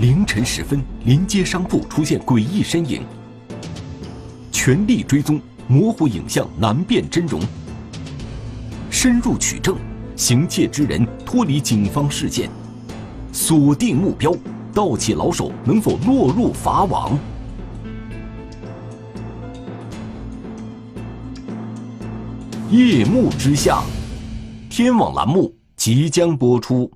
凌晨时分，临街商铺出现诡异身影，全力追踪，模糊影像难辨真容。深入取证，行窃之人脱离警方视线，锁定目标，盗窃老手能否落入法网？夜幕之下，天网栏目即将播出。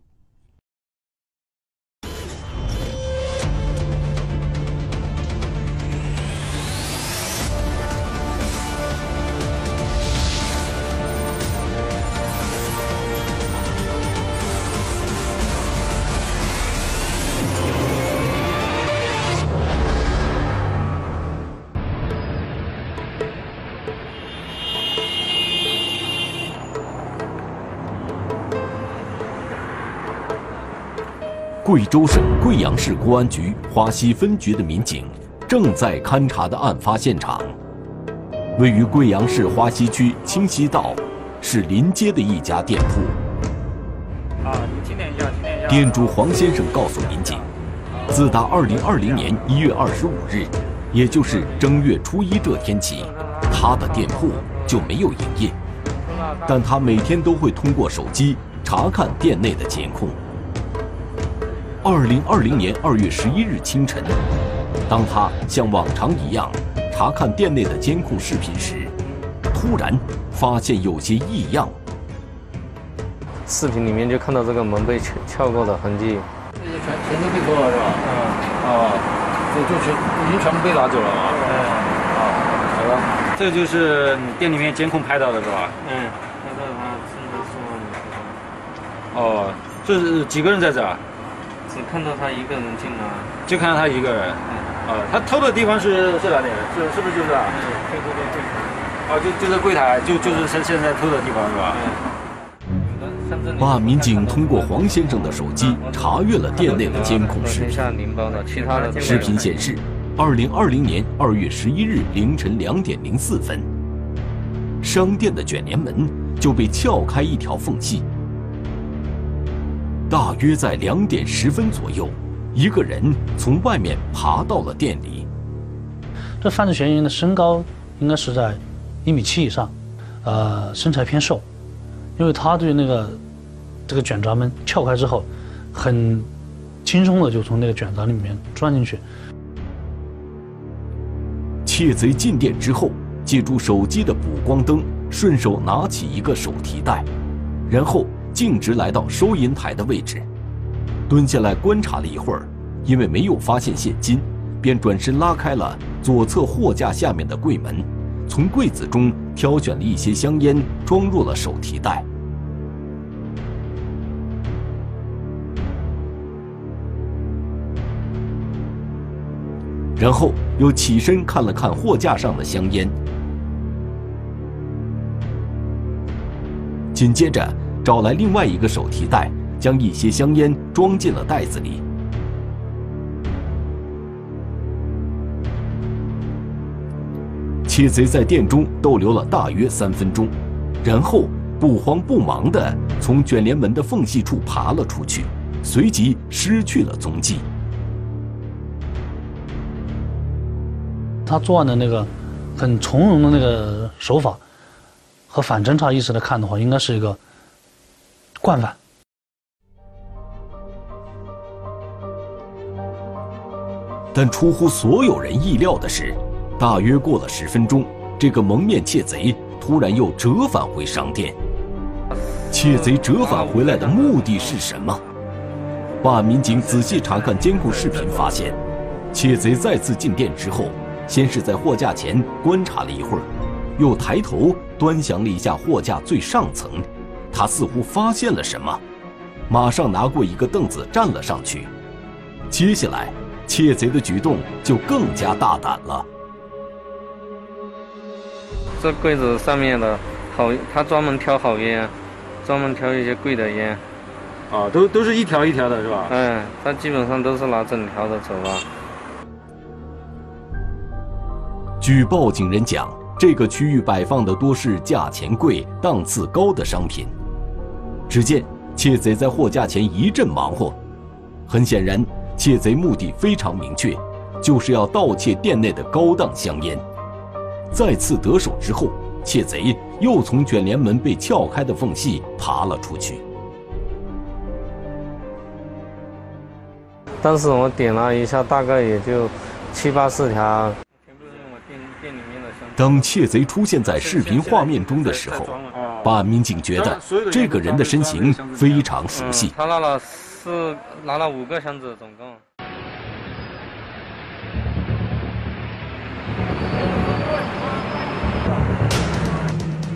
贵州省贵阳市公安局花溪分局的民警正在勘查的案发现场，位于贵阳市花溪区清溪道，是临街的一家店铺。啊，你听点一下，听点一下。店主黄先生告诉民警，自打2020年1月25日，也就是正月初一这天起，他的店铺就没有营业，但他每天都会通过手机查看店内的监控。二零二零年二月十一日清晨，当他像往常一样查看店内的监控视频时，突然发现有些异样。视频里面就看到这个门被撬撬过的痕迹。这些全全都被偷了是吧？嗯。哦，这就全已经全部被拿走了啊。嗯。啊，好了，这就是你店里面监控拍到的是吧？嗯。拍到的话是是。哦，这是几个人在这？只看到他一个人进来，就看到他一个人。啊，他偷的地方是是哪里？是是不是就是啊？对对对对。哦，就就在柜台，就就是现现在偷的地方是吧？办案民警通过黄先生的手机查阅了店内的监控视频。视频显示，二零二零年二月十一日凌晨两点零四分，商店的卷帘门就被撬开一条缝隙。大约在两点十分左右，一个人从外面爬到了店里。这犯罪嫌疑人的身高应该是在一米七以上，呃，身材偏瘦，因为他对那个这个卷闸门撬开之后，很轻松的就从那个卷闸里面钻进去。窃贼进店之后，借助手机的补光灯，顺手拿起一个手提袋，然后。径直来到收银台的位置，蹲下来观察了一会儿，因为没有发现现金，便转身拉开了左侧货架下面的柜门，从柜子中挑选了一些香烟，装入了手提袋，然后又起身看了看货架上的香烟，紧接着。找来另外一个手提袋，将一些香烟装进了袋子里。窃贼在店中逗留了大约三分钟，然后不慌不忙地从卷帘门的缝隙处爬了出去，随即失去了踪迹。他作案的那个很从容的那个手法，和反侦查意识来看的话，应该是一个。惯犯。但出乎所有人意料的是，大约过了十分钟，这个蒙面窃贼突然又折返回商店。窃贼折返回来的目的是什么？办案民警仔细查看监控视频，发现，窃贼再次进店之后，先是在货架前观察了一会儿，又抬头端详了一下货架最上层。他似乎发现了什么，马上拿过一个凳子站了上去。接下来，窃贼的举动就更加大胆了。这柜子上面的好，他专门挑好烟，专门挑一些贵的烟。啊，都都是一条一条的，是吧？嗯，他基本上都是拿整条的走啊。据报警人讲，这个区域摆放的多是价钱贵、档次高的商品。只见窃贼在货架前一阵忙活，很显然，窃贼目的非常明确，就是要盗窃店内的高档香烟。再次得手之后，窃贼又从卷帘门被撬开的缝隙爬了出去。当时我点了一下，大概也就七八十条。当窃贼出现在视频画面中的时候，办案民警觉得这个人的身形非常熟悉。他拿了四，拿了五个箱子，总共。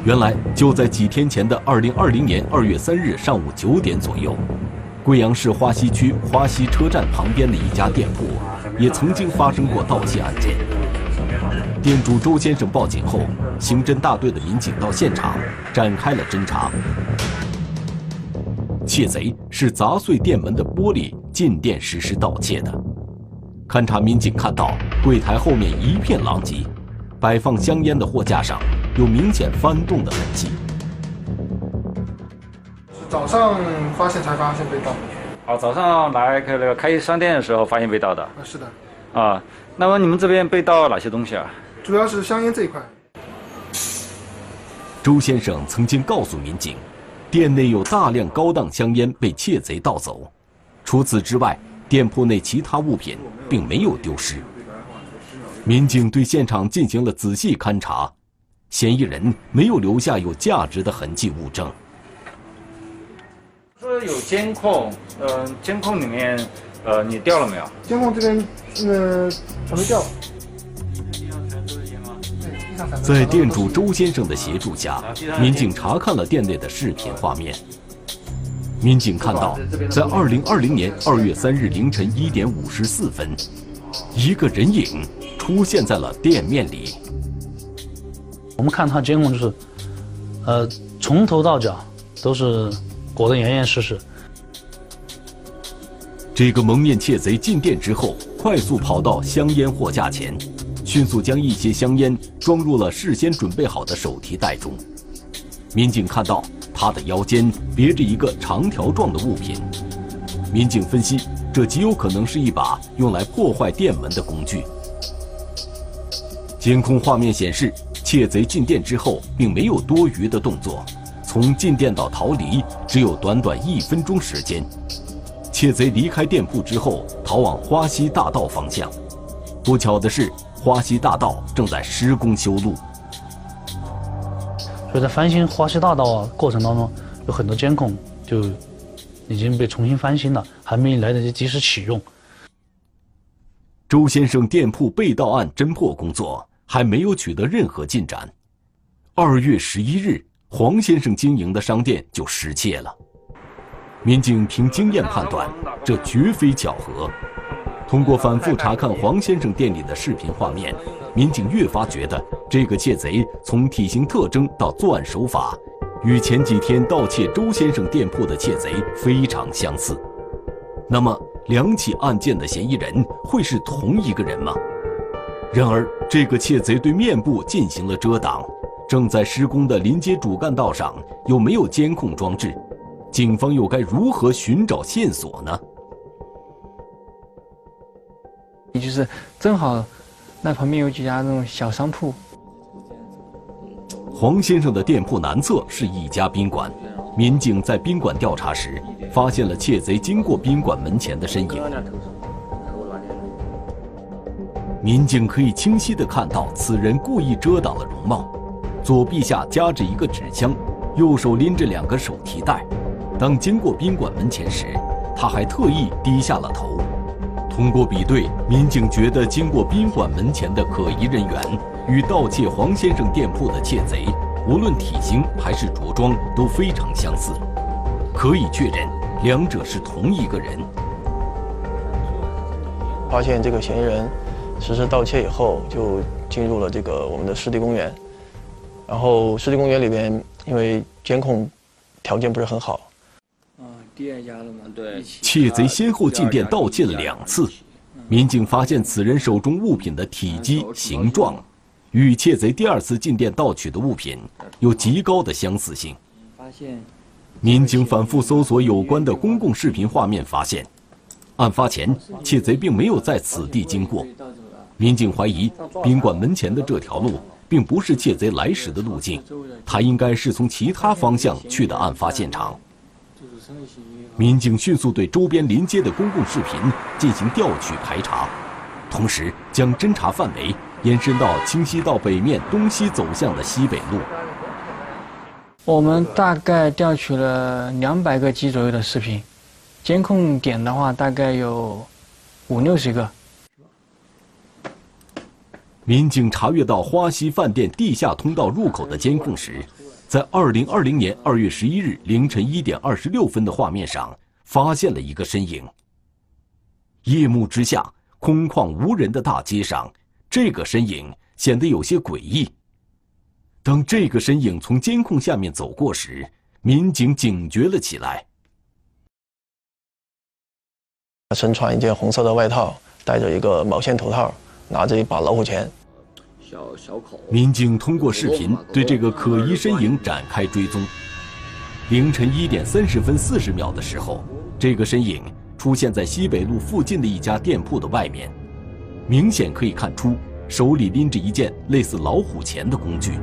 原来就在几天前的二零二零年二月三日上午九点左右，贵阳市花溪区花溪车站旁边的一家店铺，也曾经发生过盗窃案件。店主周先生报警后，刑侦大队的民警到现场展开了侦查。窃贼是砸碎店门的玻璃进店实施盗窃的。勘查民警看到柜台后面一片狼藉，摆放香烟的货架上。有明显翻动的痕迹。早上发现才发现被盗。啊，早上来开那个开商店的时候发现被盗的。啊，是的。啊，那么你们这边被盗哪些东西啊？主要是香烟这一块。周先生曾经告诉民警，店内有大量高档香烟被窃贼盗走。除此之外，店铺内其他物品并没有丢失。民警对现场进行了仔细勘查。嫌疑人没有留下有价值的痕迹物证。说有监控，呃，监控里面，呃，你调了没有？监控这边，呃，还没调。在店主周先生的协助下，民警查看了店内的视频画面。民警看到，在二零二零年二月三日凌晨一点五十四分，一个人影出现在了店面里。我们看他监控就是，呃，从头到脚都是裹得严严实实。这个蒙面窃贼进店之后，快速跑到香烟货架前，迅速将一些香烟装入了事先准备好的手提袋中。民警看到他的腰间别着一个长条状的物品，民警分析，这极有可能是一把用来破坏店门的工具。监控画面显示。窃贼进店之后，并没有多余的动作，从进店到逃离只有短短一分钟时间。窃贼离开店铺之后，逃往花溪大道方向。不巧的是，花溪大道正在施工修路，所以在翻新花溪大道啊过程当中，有很多监控就已经被重新翻新了，还没来得及及时启用。周先生店铺被盗案侦破工作。还没有取得任何进展。二月十一日，黄先生经营的商店就失窃了。民警凭经验判断，这绝非巧合。通过反复查看黄先生店里的视频画面，民警越发觉得这个窃贼从体型特征到作案手法，与前几天盗窃周先生店铺的窃贼非常相似。那么，两起案件的嫌疑人会是同一个人吗？然而，这个窃贼对面部进行了遮挡，正在施工的临街主干道上有没有监控装置？警方又该如何寻找线索呢？也就是正好，那旁边有几家那种小商铺。黄先生的店铺南侧是一家宾馆，民警在宾馆调查时，发现了窃贼经过宾馆门前的身影。民警可以清晰地看到，此人故意遮挡了容貌，左臂下夹着一个纸箱，右手拎着两个手提袋。当经过宾馆门前时，他还特意低下了头。通过比对，民警觉得经过宾馆门前的可疑人员与盗窃黄先生店铺的窃贼，无论体型还是着装都非常相似，可以确认两者是同一个人。发现这个嫌疑人。实施盗窃以后，就进入了这个我们的湿地公园。然后湿地公园里边，因为监控条件不是很好。窃贼先后进店盗窃了两次，民警发现此人手中物品的体积、形状，与窃贼第二次进店盗取的物品有极高的相似性。发现，民警反复搜索有关的公共视频画面，发现。案发前窃贼并没有在此地经过，民警怀疑宾馆门前的这条路并不是窃贼来时的路径，他应该是从其他方向去的案发现场。民警迅速对周边临街的公共视频进行调取排查，同时将侦查范围延伸到清溪道北面东西走向的西北路。我们大概调取了两百个 G 左右的视频，监控点的话大概有五六十个。民警查阅到花溪饭店地下通道入口的监控时。在二零二零年二月十一日凌晨一点二十六分的画面上，发现了一个身影。夜幕之下，空旷无人的大街上，这个身影显得有些诡异。当这个身影从监控下面走过时，民警警觉了起来。他身穿一件红色的外套，戴着一个毛线头套，拿着一把老虎钳。小小口。民警通过视频对这个可疑身影展开追踪。凌晨一点三十分四十秒的时候，这个身影出现在西北路附近的一家店铺的外面，明显可以看出手里拎着一件类似老虎钳的工具。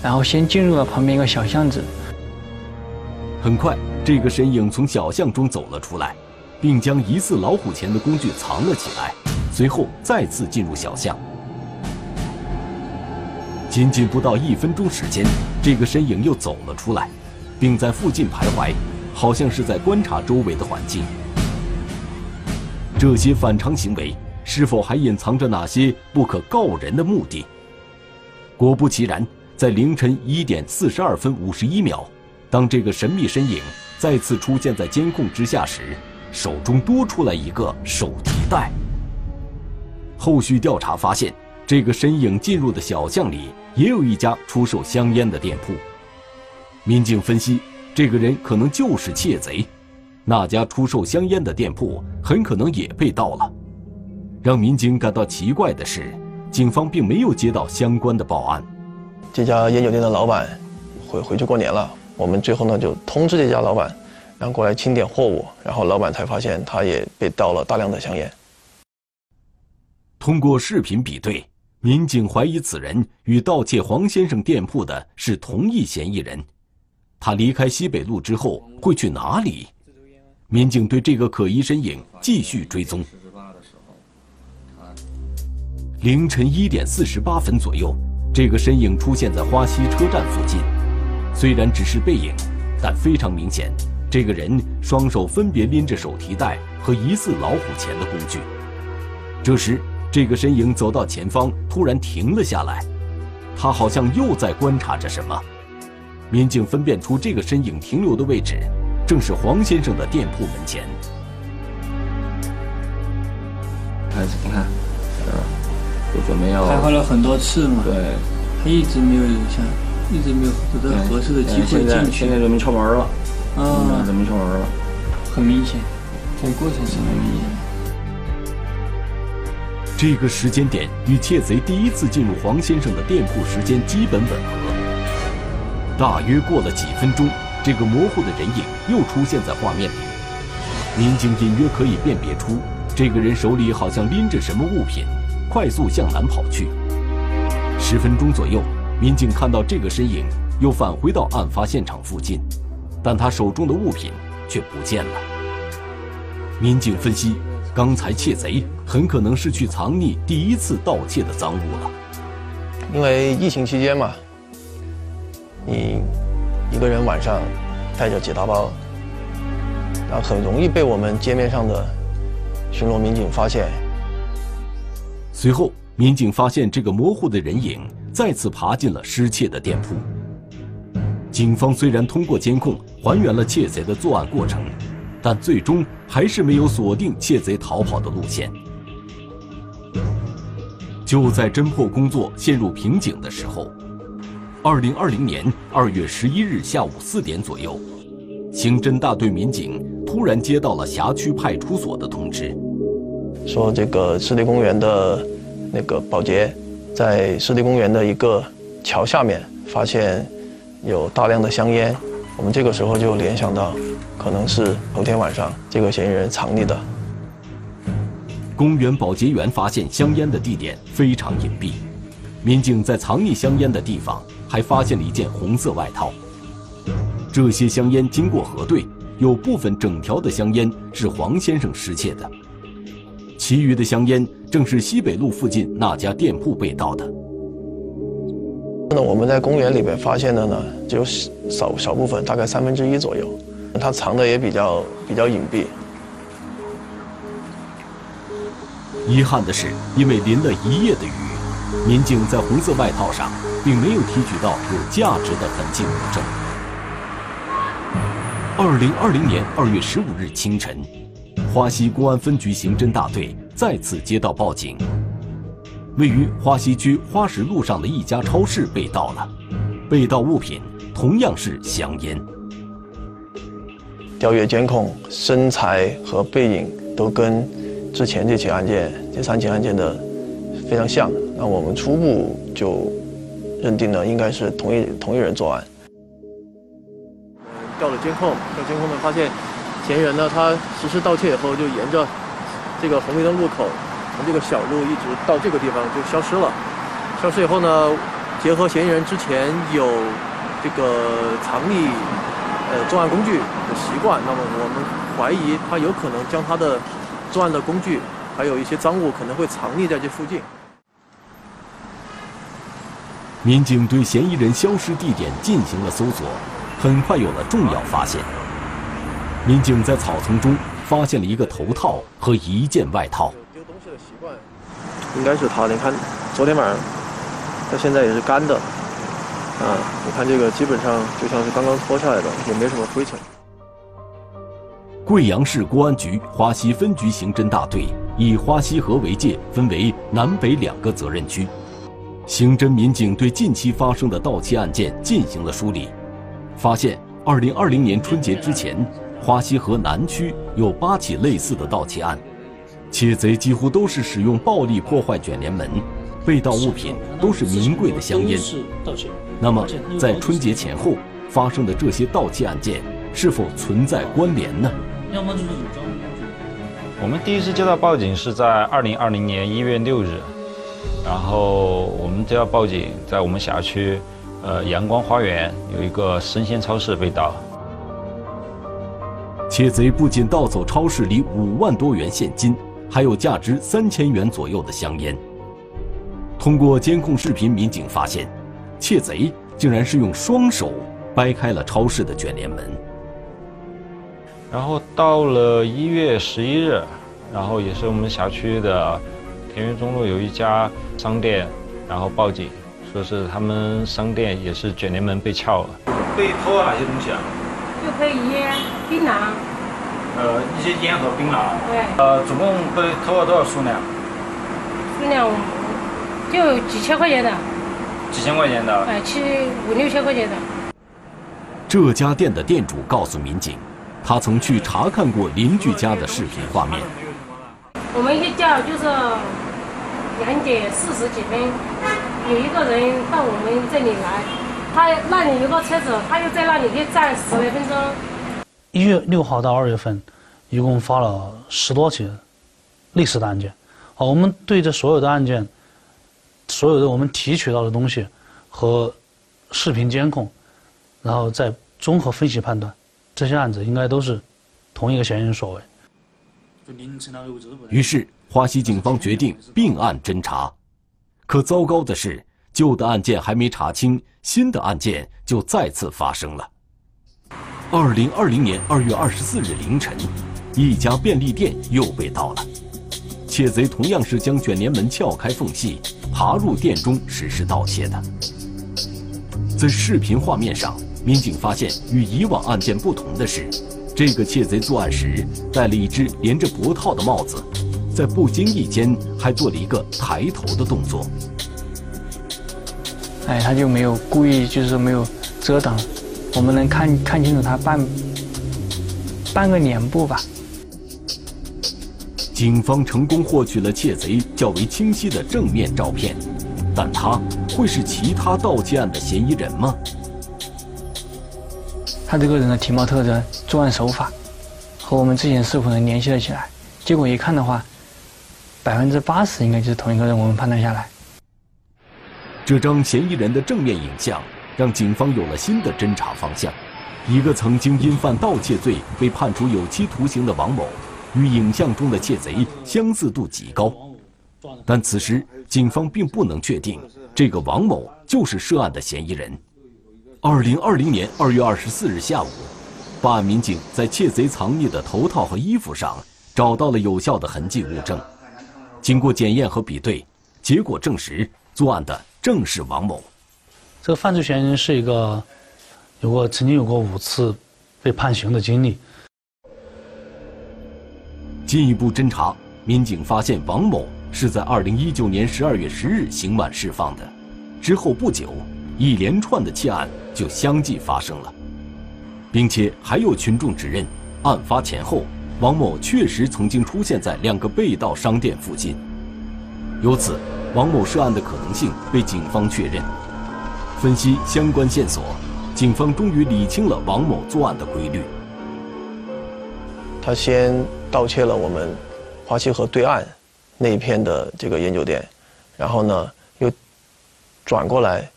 然后先进入了旁边一个小巷子。很快，这个身影从小巷中走了出来，并将疑似老虎钳的工具藏了起来。随后再次进入小巷，仅仅不到一分钟时间，这个身影又走了出来，并在附近徘徊，好像是在观察周围的环境。这些反常行为是否还隐藏着哪些不可告人的目的？果不其然，在凌晨一点四十二分五十一秒，当这个神秘身影再次出现在监控之下时，手中多出来一个手提袋。后续调查发现，这个身影进入的小巷里也有一家出售香烟的店铺。民警分析，这个人可能就是窃贼，那家出售香烟的店铺很可能也被盗了。让民警感到奇怪的是，警方并没有接到相关的报案。这家烟酒店的老板回回去过年了，我们最后呢就通知这家老板，然后过来清点货物，然后老板才发现他也被盗了大量的香烟。通过视频比对，民警怀疑此人与盗窃黄先生店铺的是同一嫌疑人。他离开西北路之后会去哪里？民警对这个可疑身影继续追踪。凌晨一点四十八分左右，这个身影出现在花溪车站附近。虽然只是背影，但非常明显，这个人双手分别拎着手提袋和疑似老虎钳的工具。这时，这个身影走到前方，突然停了下来，他好像又在观察着什么。民警分辨出这个身影停留的位置，正是黄先生的店铺门前。看，你看，就准备要徘徊了很多次嘛。对，他一直没有留下，一直没有得到合适的机会进去。现在准备敲门了。啊，准备敲门了。很明显，在过程是很明显。这个时间点与窃贼第一次进入黄先生的店铺时间基本吻合。大约过了几分钟，这个模糊的人影又出现在画面里。民警隐约可以辨别出，这个人手里好像拎着什么物品，快速向南跑去。十分钟左右，民警看到这个身影又返回到案发现场附近，但他手中的物品却不见了。民警分析。刚才窃贼很可能是去藏匿第一次盗窃的赃物了，因为疫情期间嘛，你一个人晚上带着几大包，那很容易被我们街面上的巡逻民警发现。随后，民警发现这个模糊的人影再次爬进了失窃的店铺。警方虽然通过监控还原了窃贼的作案过程。但最终还是没有锁定窃贼逃跑的路线。就在侦破工作陷入瓶颈的时候，二零二零年二月十一日下午四点左右，刑侦大队民警突然接到了辖区派出所的通知，说这个湿地公园的那个保洁在湿地公园的一个桥下面发现有大量的香烟。我们这个时候就联想到。可能是头天晚上这个嫌疑人藏匿的。公园保洁员发现香烟的地点非常隐蔽，民警在藏匿香烟的地方还发现了一件红色外套。这些香烟经过核对，有部分整条的香烟是黄先生失窃的，其余的香烟正是西北路附近那家店铺被盗的。那我们在公园里面发现的呢，只有少少部分，大概三分之一左右，它藏的也比较比较隐蔽。遗憾的是，因为淋了一夜的雨，民警在红色外套上并没有提取到有价值的痕迹物证。二零二零年二月十五日清晨，花溪公安分局刑侦大队再次接到报警，位于花溪区花石路上的一家超市被盗了，被盗物品同样是香烟。调阅监控，身材和背影都跟。之前这起案件，这三起案件的非常像，那我们初步就认定了应该是同一同一人作案。调了监控，调监控呢发现，嫌疑人呢他实施盗窃以后就沿着这个红绿灯路口，从这个小路一直到这个地方就消失了。消失以后呢，结合嫌疑人之前有这个藏匿呃作案工具的习惯，那么我们怀疑他有可能将他的。作案的工具，还有一些赃物可能会藏匿在这附近。民警对嫌疑人消失地点进行了搜索，很快有了重要发现。民警在草丛中发现了一个头套和一件外套。习惯，应该是他。你看，昨天晚上到现在也是干的。啊，你看这个基本上就像是刚刚脱下来的，也没什么灰尘。贵阳市公安局花溪分局刑侦大队以花溪河为界，分为南北两个责任区。刑侦民警对近期发生的盗窃案件进行了梳理，发现2020年春节之前，花溪河南区有八起类似的盗窃案，窃贼几乎都是使用暴力破坏卷帘门，被盗物品都是名贵的香烟。那么，在春节前后发生的这些盗窃案件，是否存在关联呢？要么就是有赃物。我们第一次接到报警是在二零二零年一月六日，然后我们接到报警，在我们辖区，呃，阳光花园有一个生鲜超市被盗。窃贼不仅盗走超市里五万多元现金，还有价值三千元左右的香烟。通过监控视频，民警发现，窃贼竟然是用双手掰开了超市的卷帘门。然后到了一月十一日，然后也是我们辖区的田园中路有一家商店，然后报警，说是他们商店也是卷帘门被撬了。被偷了哪些东西啊？就可以烟、槟榔。呃，一些烟和槟榔。对。呃，总共被偷了多少数量？数量就几千块钱的。几千块钱的？哎，七五六千块钱的。这家店的店主告诉民警。他曾去查看过邻居家的视频画面。我们一叫就是两点四十几分，有一个人到我们这里来，他那里有个车子，他又在那里站十来分钟。一月六号到二月份，一共发了十多起类似的案件。好，我们对这所有的案件，所有的我们提取到的东西和视频监控，然后再综合分析判断。这些案子应该都是同一个嫌疑人所为。于是，花溪警方决定并案侦查。可糟糕的是，旧的案件还没查清，新的案件就再次发生了。二零二零年二月二十四日凌晨，一家便利店又被盗了。窃贼同样是将卷帘门撬开缝隙，爬入店中实施盗窃的。在视频画面上。民警发现，与以往案件不同的是，这个窃贼作案时戴了一只连着脖套的帽子，在不经意间还做了一个抬头的动作。哎，他就没有故意，就是没有遮挡，我们能看看清楚他半半个脸部吧。警方成功获取了窃贼较为清晰的正面照片，但他会是其他盗窃案的嫌疑人吗？他这个人的体貌特征、作案手法，和我们之前是否能联系了起来？结果一看的话，百分之八十应该就是同一个人。我们判断下来，这张嫌疑人的正面影像让警方有了新的侦查方向。一个曾经因犯盗窃罪被判处有期徒刑的王某，与影像中的窃贼相似度极高。但此时警方并不能确定这个王某就是涉案的嫌疑人。二零二零年二月二十四日下午，办案民警在窃贼藏匿的头套和衣服上找到了有效的痕迹物证。经过检验和比对，结果证实作案的正是王某。这个犯罪嫌疑人是一个有过曾经有过五次被判刑的经历。进一步侦查，民警发现王某是在二零一九年十二月十日刑满释放的，之后不久。一连串的窃案就相继发生了，并且还有群众指认，案发前后，王某确实曾经出现在两个被盗商店附近。由此，王某涉案的可能性被警方确认。分析相关线索，警方终于理清了王某作案的规律。他先盗窃了我们花溪河对岸那一片的这个烟酒店，然后呢，又转过来。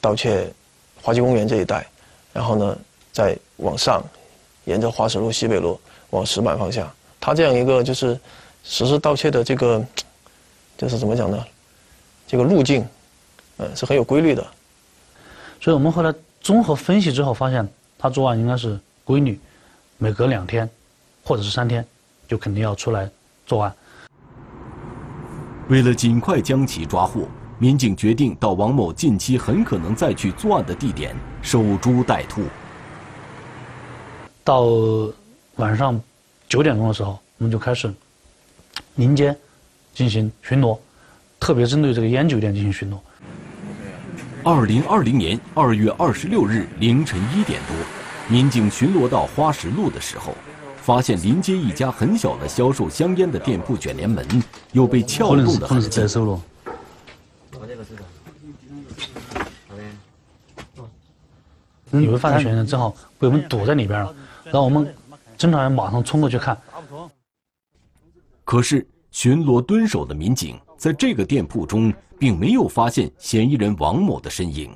盗窃花溪公园这一带，然后呢，再往上，沿着花石路、西北路往石板方向，他这样一个就是实施盗窃的这个，就是怎么讲呢？这个路径，嗯，是很有规律的。所以我们后来综合分析之后发现，他作案应该是规律，每隔两天或者是三天，就肯定要出来作案。为了尽快将其抓获。民警决定到王某近期很可能再去作案的地点守株待兔。到晚上九点钟的时候，我们就开始临街进行巡逻，特别针对这个烟酒店进行巡逻。二零二零年二月二十六日凌晨一点多，民警巡逻到花石路的时候，发现临街一家很小的销售香烟的店铺卷帘门又被撬动的痕迹。以为犯罪嫌疑人正好被我们堵在里边了，然后我们侦查员马上冲过去看。可是巡逻蹲守的民警在这个店铺中并没有发现嫌疑人王某的身影。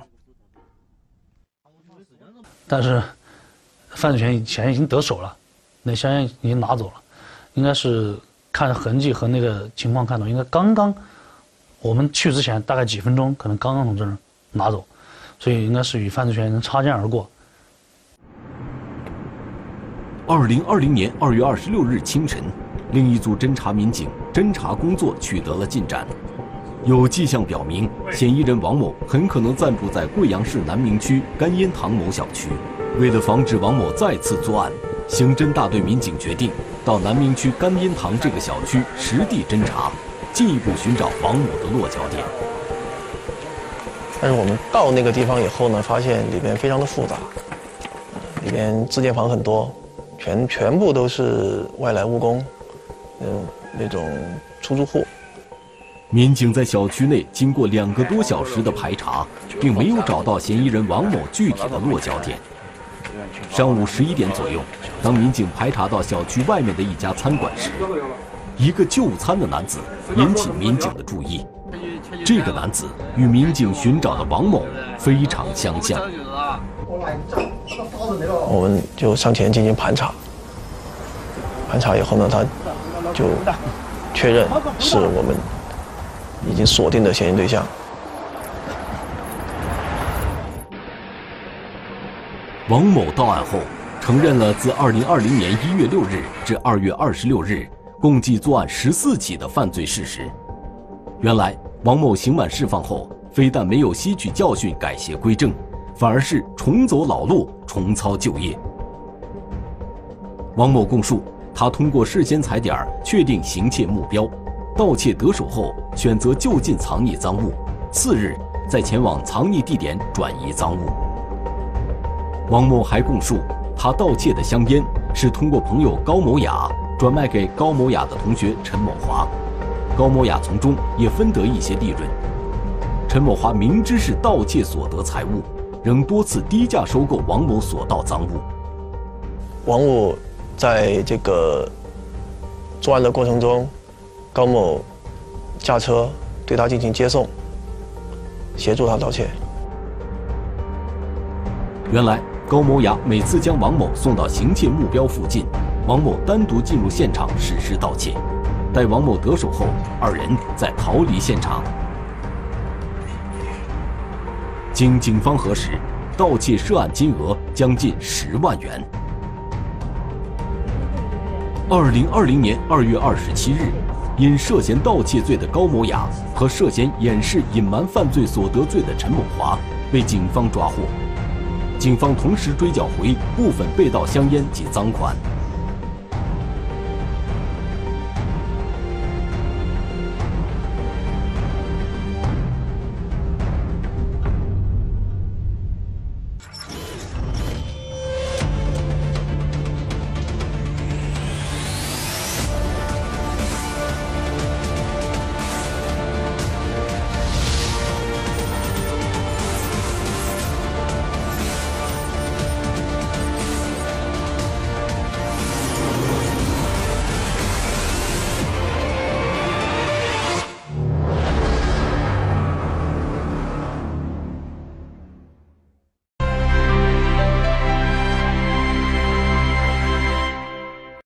但是犯罪嫌疑嫌疑已经得手了，那香烟已经拿走了，应该是看痕迹和那个情况看到，应该刚刚我们去之前大概几分钟，可能刚刚从这儿拿走。所以应该是与犯罪嫌疑人擦肩而过。二零二零年二月二十六日清晨，另一组侦查民警侦查工作取得了进展，有迹象表明嫌疑人王某很可能暂住在贵阳市南明区甘烟塘某小区。为了防止王某再次作案，刑侦大队民警决定到南明区甘烟塘这个小区实地侦查，进一步寻找王某的落脚点。但是我们到那个地方以后呢，发现里边非常的复杂，里边自建房很多，全全部都是外来务工，嗯，那种出租户。民警在小区内经过两个多小时的排查，并没有找到嫌疑人王某具体的落脚点。上午十一点左右，当民警排查到小区外面的一家餐馆时，一个就餐的男子引起民警的注意。这个男子与民警寻找的王某非常相像。我们就上前进行盘查，盘查以后呢，他就确认是我们已经锁定的嫌疑对象。王某到案后，承认了自2020年1月6日至2月26日共计作案14起的犯罪事实。原来。王某刑满释放后，非但没有吸取教训改邪归正，反而是重走老路，重操旧业。王某供述，他通过事先踩点确定行窃目标，盗窃得手后选择就近藏匿赃物，次日再前往藏匿地点转移赃物。王某还供述，他盗窃的香烟是通过朋友高某雅转卖给高某雅的同学陈某华。高某雅从中也分得一些利润。陈某华明知是盗窃所得财物，仍多次低价收购王某所盗赃物。王五在这个作案的过程中，高某驾车对他进行接送，协助他盗窃。原来，高某雅每次将王某送到行窃目标附近，王某单独进入现场实施盗窃。待王某得手后，二人再逃离现场。经警方核实，盗窃涉案金额将近十万元。二零二零年二月二十七日，因涉嫌盗窃罪的高某雅和涉嫌掩饰隐瞒犯罪所得罪的陈某华被警方抓获。警方同时追缴回部分被盗香烟及赃款。